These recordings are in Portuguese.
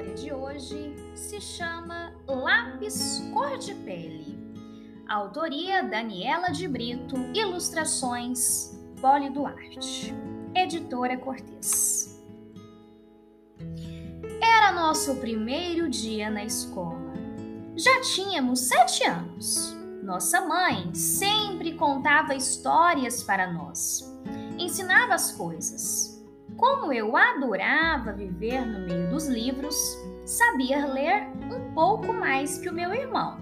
história de hoje se chama Lápis Cor de Pele. Autoria Daniela de Brito, ilustrações Poli Duarte. Editora Cortez. Era nosso primeiro dia na escola. Já tínhamos sete anos. Nossa mãe sempre contava histórias para nós, ensinava as coisas como eu adorava viver no meio dos livros, sabia ler um pouco mais que o meu irmão,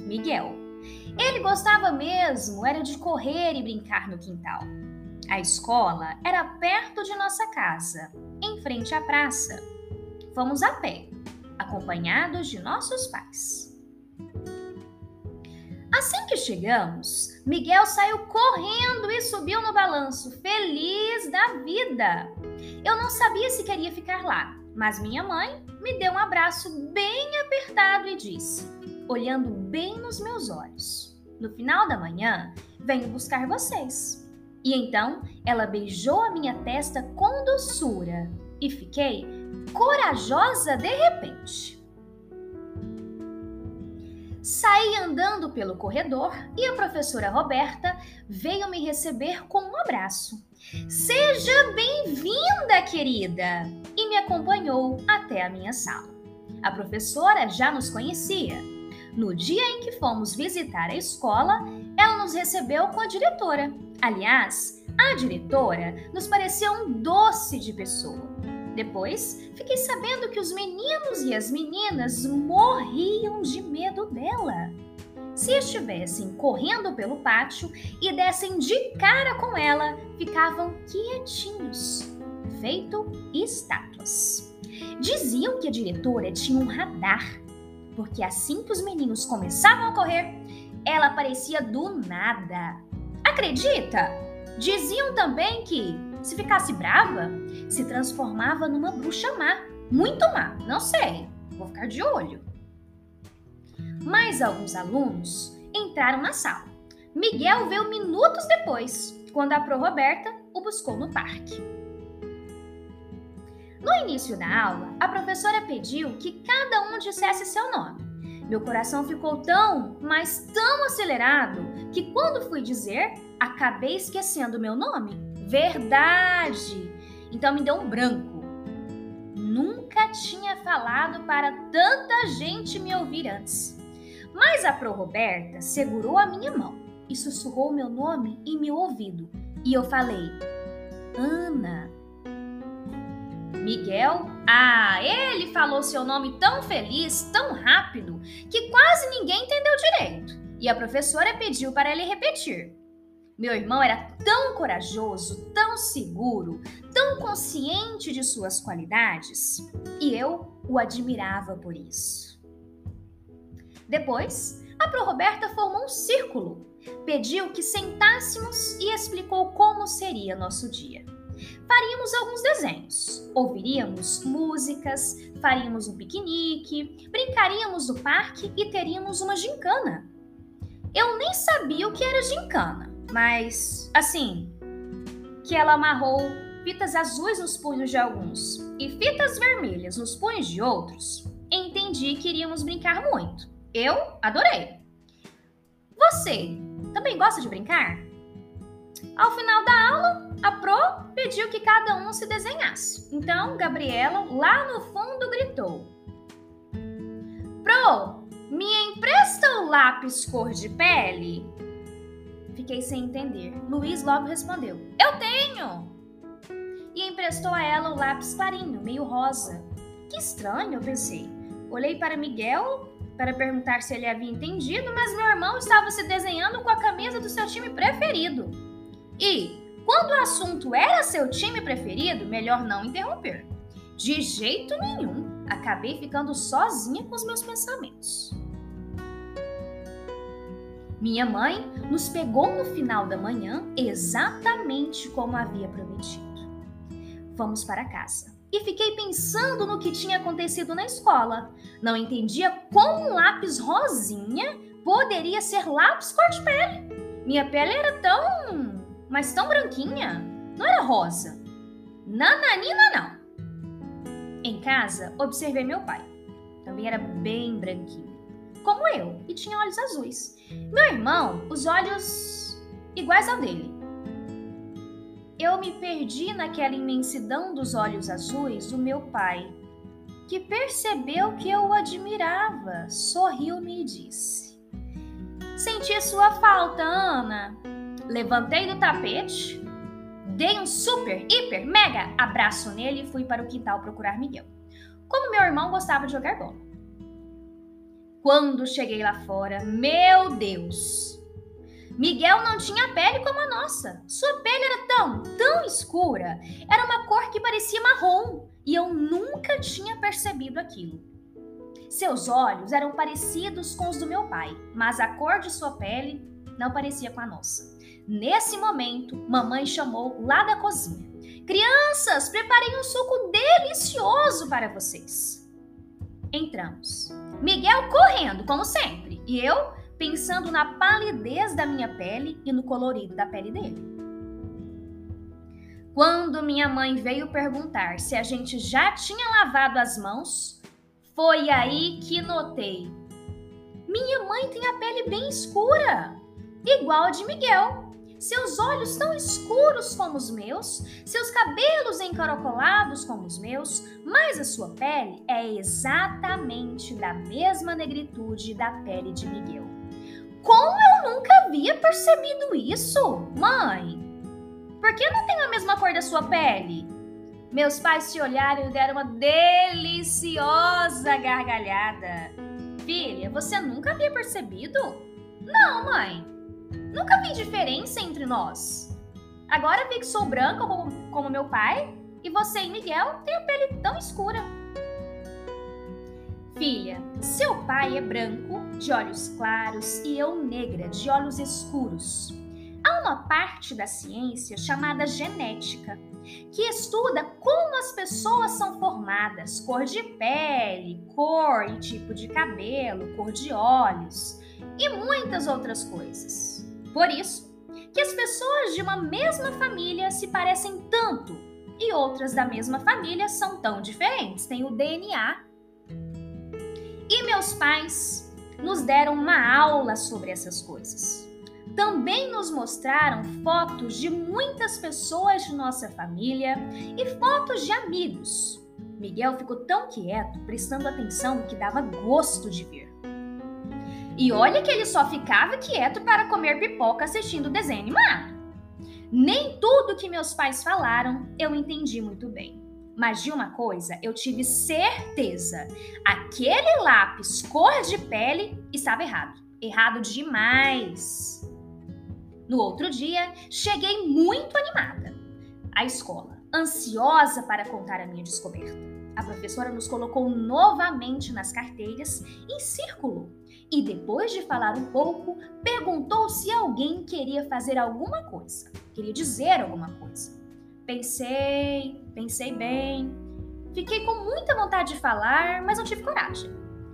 Miguel. Ele gostava mesmo era de correr e brincar no quintal. A escola era perto de nossa casa, em frente à praça. Fomos a pé, acompanhados de nossos pais. Assim que chegamos, Miguel saiu correndo e subiu no balanço, feliz da vida. Eu não sabia se queria ficar lá, mas minha mãe me deu um abraço bem apertado e disse, olhando bem nos meus olhos: No final da manhã, venho buscar vocês. E então ela beijou a minha testa com doçura e fiquei corajosa de repente. Saí andando pelo corredor e a professora Roberta veio me receber com um abraço. Seja bem-vinda, querida! E me acompanhou até a minha sala. A professora já nos conhecia. No dia em que fomos visitar a escola, ela nos recebeu com a diretora. Aliás, a diretora nos pareceu um doce de pessoa. Depois, fiquei sabendo que os meninos e as meninas morriam de medo dela. Se estivessem correndo pelo pátio e dessem de cara com ela, ficavam quietinhos, feito estátuas. Diziam que a diretora tinha um radar, porque assim que os meninos começavam a correr, ela aparecia do nada. Acredita? Diziam também que se ficasse brava, se transformava numa bruxa má. Muito má, não sei. Vou ficar de olho. Mais alguns alunos entraram na sala. Miguel veio minutos depois, quando a Pro Roberta o buscou no parque. No início da aula, a professora pediu que cada um dissesse seu nome. Meu coração ficou tão, mas tão acelerado que quando fui dizer, acabei esquecendo meu nome. Verdade! Então me deu um branco. Nunca tinha falado para tanta gente me ouvir antes. Mas a Pro Roberta segurou a minha mão e sussurrou meu nome em meu ouvido. E eu falei: Ana. Miguel? Ah, ele falou seu nome tão feliz, tão rápido, que quase ninguém entendeu direito. E a professora pediu para ele repetir. Meu irmão era tão corajoso, tão seguro, tão consciente de suas qualidades, e eu o admirava por isso. Depois, a Pro Roberta formou um círculo, pediu que sentássemos e explicou como seria nosso dia. Faríamos alguns desenhos, ouviríamos músicas, faríamos um piquenique, brincaríamos no parque e teríamos uma gincana. Eu nem sabia o que era gincana, mas, assim, que ela amarrou fitas azuis nos punhos de alguns e fitas vermelhas nos punhos de outros, entendi que iríamos brincar muito. Eu adorei. Você também gosta de brincar? Ao final da aula, a Pro pediu que cada um se desenhasse. Então, Gabriela, lá no fundo, gritou: Pro, me empresta o lápis cor de pele? Fiquei sem entender. Luiz logo respondeu: Eu tenho! E emprestou a ela o lápis clarinho, meio rosa. Que estranho, eu pensei. Olhei para Miguel para perguntar se ele havia entendido, mas meu irmão estava se desenhando com a camisa do seu time preferido. E, quando o assunto era seu time preferido, melhor não interromper. De jeito nenhum, acabei ficando sozinha com os meus pensamentos. Minha mãe nos pegou no final da manhã exatamente como havia prometido. Fomos para casa e fiquei pensando no que tinha acontecido na escola. Não entendia como um lápis rosinha poderia ser lápis cor de pele. Minha pele era tão, mas tão branquinha, não era rosa. Nananina não. Em casa, observei meu pai. Também era bem branquinho, como eu, e tinha olhos azuis. Meu irmão, os olhos iguais ao dele. Eu me perdi naquela imensidão dos olhos azuis do meu pai, que percebeu que eu o admirava, sorriu-me e disse: Senti sua falta, Ana. Levantei do tapete, dei um super, hiper, mega abraço nele e fui para o quintal procurar Miguel. Como meu irmão gostava de jogar bola. Quando cheguei lá fora, meu Deus! Miguel não tinha pele como a nossa. Sua pele era tão, tão escura. Era uma cor que parecia marrom e eu nunca tinha percebido aquilo. Seus olhos eram parecidos com os do meu pai, mas a cor de sua pele não parecia com a nossa. Nesse momento, mamãe chamou lá da cozinha. Crianças, preparei um suco delicioso para vocês. Entramos. Miguel correndo, como sempre, e eu pensando na palidez da minha pele e no colorido da pele dele. Quando minha mãe veio perguntar se a gente já tinha lavado as mãos, foi aí que notei. Minha mãe tem a pele bem escura, igual a de Miguel. Seus olhos tão escuros como os meus, seus cabelos encaracolados como os meus, mas a sua pele é exatamente da mesma negritude da pele de Miguel. Como eu nunca havia percebido isso, mãe? Por que não tem a mesma cor da sua pele? Meus pais se olharam e deram uma deliciosa gargalhada. Filha, você nunca havia percebido? Não, mãe. Nunca vi diferença entre nós. Agora vi que sou branca como, como meu pai e você e Miguel têm a pele tão escura. Filha, seu pai é branco, de olhos claros, e eu negra, de olhos escuros. Há uma parte da ciência chamada genética, que estuda como as pessoas são formadas, cor de pele, cor e tipo de cabelo, cor de olhos e muitas outras coisas. Por isso, que as pessoas de uma mesma família se parecem tanto e outras da mesma família são tão diferentes, têm o DNA. E meus pais nos deram uma aula sobre essas coisas também nos mostraram fotos de muitas pessoas de nossa família e fotos de amigos. Miguel ficou tão quieto, prestando atenção, que dava gosto de ver. E olha que ele só ficava quieto para comer pipoca assistindo desenho animado. Nem tudo que meus pais falaram eu entendi muito bem. Mas de uma coisa eu tive certeza: aquele lápis cor de pele estava errado. Errado demais. No outro dia, cheguei muito animada à escola, ansiosa para contar a minha descoberta. A professora nos colocou novamente nas carteiras em círculo e, depois de falar um pouco, perguntou se alguém queria fazer alguma coisa, queria dizer alguma coisa. Pensei, pensei bem, fiquei com muita vontade de falar, mas não tive coragem.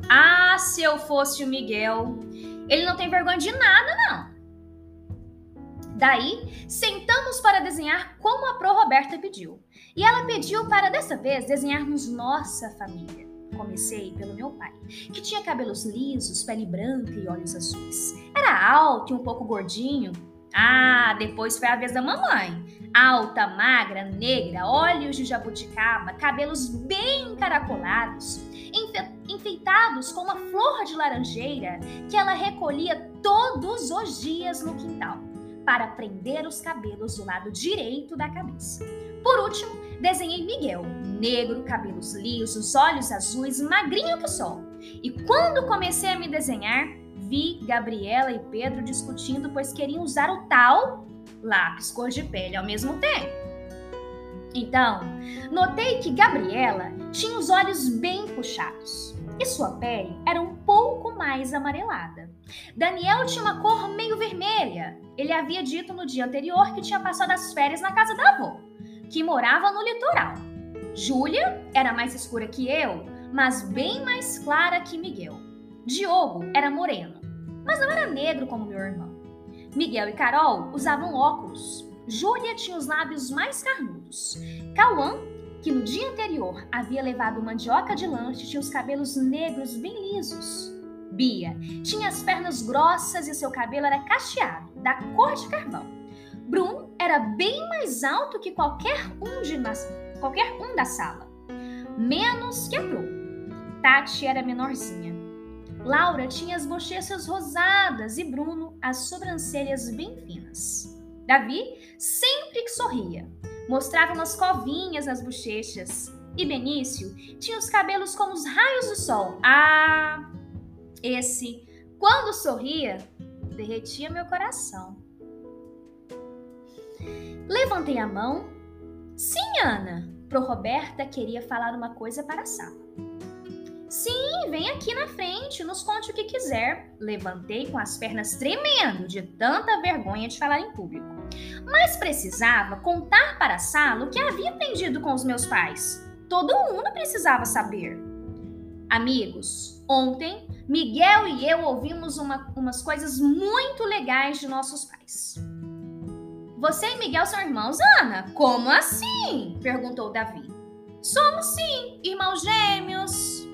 Ah, se eu fosse o Miguel! Ele não tem vergonha de nada, não. Daí, sentamos para desenhar como a Pro Roberta pediu. E ela pediu para dessa vez desenharmos nossa família. Comecei pelo meu pai, que tinha cabelos lisos, pele branca e olhos azuis. Era alto e um pouco gordinho. Ah, depois foi a vez da mamãe. Alta, magra, negra, olhos de jabuticaba, cabelos bem encaracolados, enfeitados com uma flor de laranjeira que ela recolhia todos os dias no quintal para prender os cabelos do lado direito da cabeça. Por último, desenhei Miguel, negro, cabelos lisos, olhos azuis, magrinho que o sol. E quando comecei a me desenhar, vi Gabriela e Pedro discutindo, pois queriam usar o tal lápis cor de pele ao mesmo tempo. Então, notei que Gabriela tinha os olhos bem puxados e sua pele era um pouco mais amarelada. Daniel tinha uma cor meio vermelha. Ele havia dito no dia anterior que tinha passado as férias na casa da avó, que morava no litoral. Júlia era mais escura que eu, mas bem mais clara que Miguel. Diogo era moreno, mas não era negro como meu irmão. Miguel e Carol usavam óculos. Júlia tinha os lábios mais carnudos. Cauã que no dia anterior havia levado mandioca de lanche tinha os cabelos negros bem lisos. Bia tinha as pernas grossas e seu cabelo era cacheado, da cor de carvão. Bruno era bem mais alto que qualquer um, de qualquer um da sala, menos que a Pro. Tati era menorzinha. Laura tinha as bochechas rosadas e Bruno as sobrancelhas bem finas. Davi sempre que sorria, mostrava umas covinhas nas bochechas. E Benício tinha os cabelos como os raios do sol. Ah, esse, quando sorria, derretia meu coração. Levantei a mão. Sim, Ana. Pro Roberta queria falar uma coisa para a sala. Sim, vem aqui na frente, nos conte o que quiser. Levantei com as pernas tremendo de tanta vergonha de falar em público. Mas precisava contar para a sala o que havia aprendido com os meus pais. Todo mundo precisava saber. Amigos, ontem Miguel e eu ouvimos uma, umas coisas muito legais de nossos pais. Você e Miguel são irmãos, Ana? Como assim? perguntou Davi. Somos sim, irmãos gêmeos.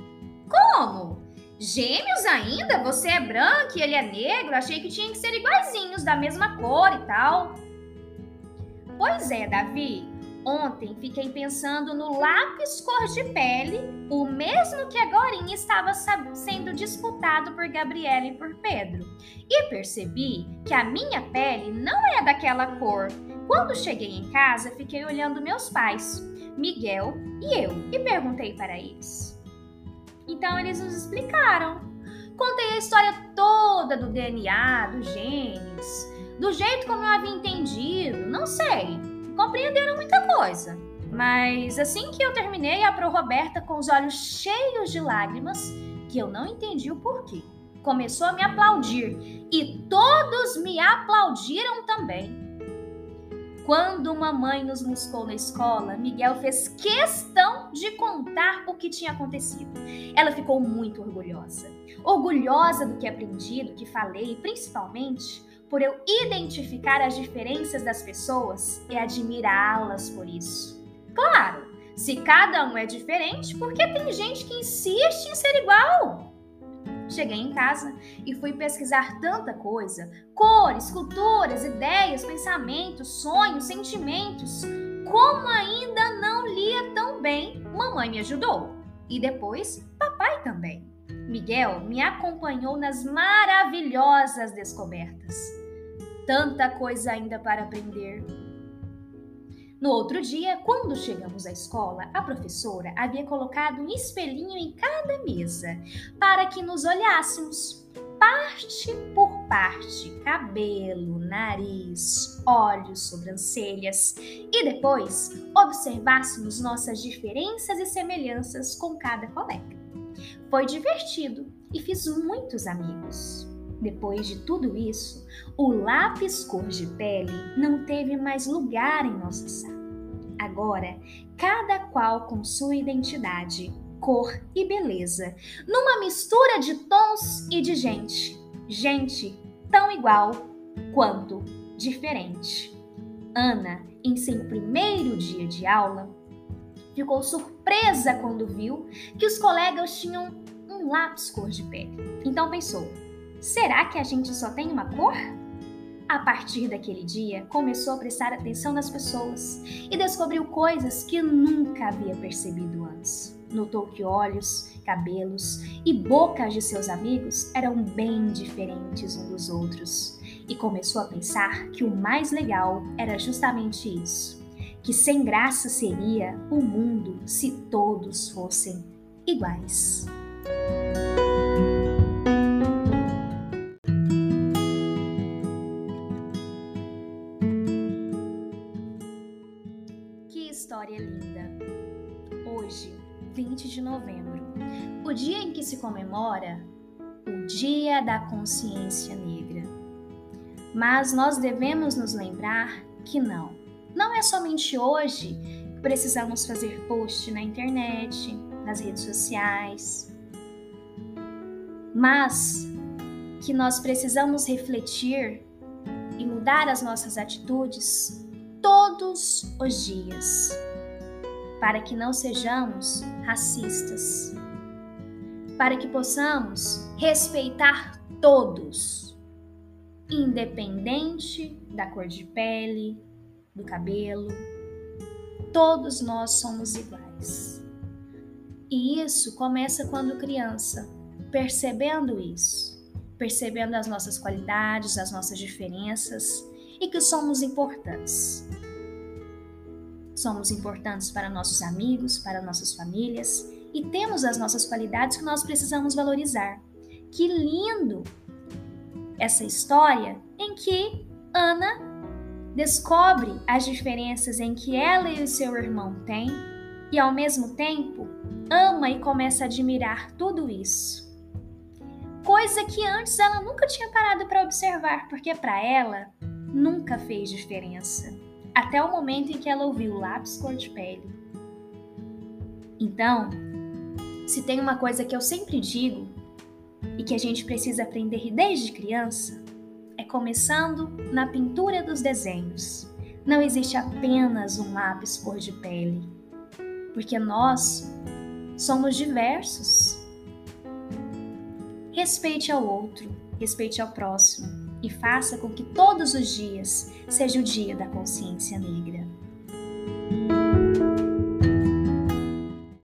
Como? Gêmeos ainda? Você é branco e ele é negro? Achei que tinha que ser iguaizinhos, da mesma cor e tal. Pois é, Davi. Ontem fiquei pensando no lápis cor de pele, o mesmo que agora estava sendo disputado por Gabriela e por Pedro. E percebi que a minha pele não é daquela cor. Quando cheguei em casa, fiquei olhando meus pais, Miguel e eu, e perguntei para eles. Então eles nos explicaram. Contei a história toda do DNA, dos genes, do jeito como eu havia entendido, não sei. Compreenderam muita coisa. Mas assim que eu terminei, a Pro Roberta, com os olhos cheios de lágrimas, que eu não entendi o porquê, começou a me aplaudir. E todos me aplaudiram também. Quando mamãe nos buscou na escola, Miguel fez questão de contar o que tinha acontecido. Ela ficou muito orgulhosa. Orgulhosa do que aprendi, do que falei, principalmente por eu identificar as diferenças das pessoas e admirá-las por isso. Claro, se cada um é diferente, porque tem gente que insiste em ser igual. Cheguei em casa e fui pesquisar tanta coisa: cores, culturas, ideias, pensamentos, sonhos, sentimentos. Como ainda não lia tão bem, mamãe me ajudou. E depois, papai também. Miguel me acompanhou nas maravilhosas descobertas. Tanta coisa ainda para aprender. No outro dia, quando chegamos à escola, a professora havia colocado um espelhinho em cada mesa para que nos olhássemos parte por parte, cabelo, nariz, olhos, sobrancelhas, e depois observássemos nossas diferenças e semelhanças com cada colega. Foi divertido e fiz muitos amigos. Depois de tudo isso, o lápis cor de pele não teve mais lugar em nossa sala. Agora, cada qual com sua identidade, cor e beleza, numa mistura de tons e de gente. Gente tão igual quanto diferente. Ana, em seu primeiro dia de aula, ficou surpresa quando viu que os colegas tinham um lápis cor de pele. Então pensou: Será que a gente só tem uma cor? A partir daquele dia, começou a prestar atenção nas pessoas e descobriu coisas que nunca havia percebido antes. Notou que olhos, cabelos e bocas de seus amigos eram bem diferentes uns dos outros e começou a pensar que o mais legal era justamente isso: que sem graça seria o mundo se todos fossem iguais. História linda. Hoje, 20 de novembro, o dia em que se comemora o Dia da Consciência Negra. Mas nós devemos nos lembrar que não. Não é somente hoje que precisamos fazer post na internet, nas redes sociais, mas que nós precisamos refletir e mudar as nossas atitudes todos os dias. para que não sejamos racistas, para que possamos respeitar todos, independente da cor de pele, do cabelo. Todos nós somos iguais. E isso começa quando criança, percebendo isso, percebendo as nossas qualidades, as nossas diferenças e que somos importantes. Somos importantes para nossos amigos, para nossas famílias e temos as nossas qualidades que nós precisamos valorizar. Que lindo essa história em que Ana descobre as diferenças em que ela e o seu irmão têm e, ao mesmo tempo, ama e começa a admirar tudo isso. Coisa que antes ela nunca tinha parado para observar, porque para ela nunca fez diferença, até o momento em que ela ouviu lápis cor de pele. Então, se tem uma coisa que eu sempre digo e que a gente precisa aprender desde criança, é começando na pintura dos desenhos. Não existe apenas um lápis cor de pele, porque nós somos diversos. Respeite ao outro, respeite ao próximo e faça com que todos os dias seja o dia da consciência negra.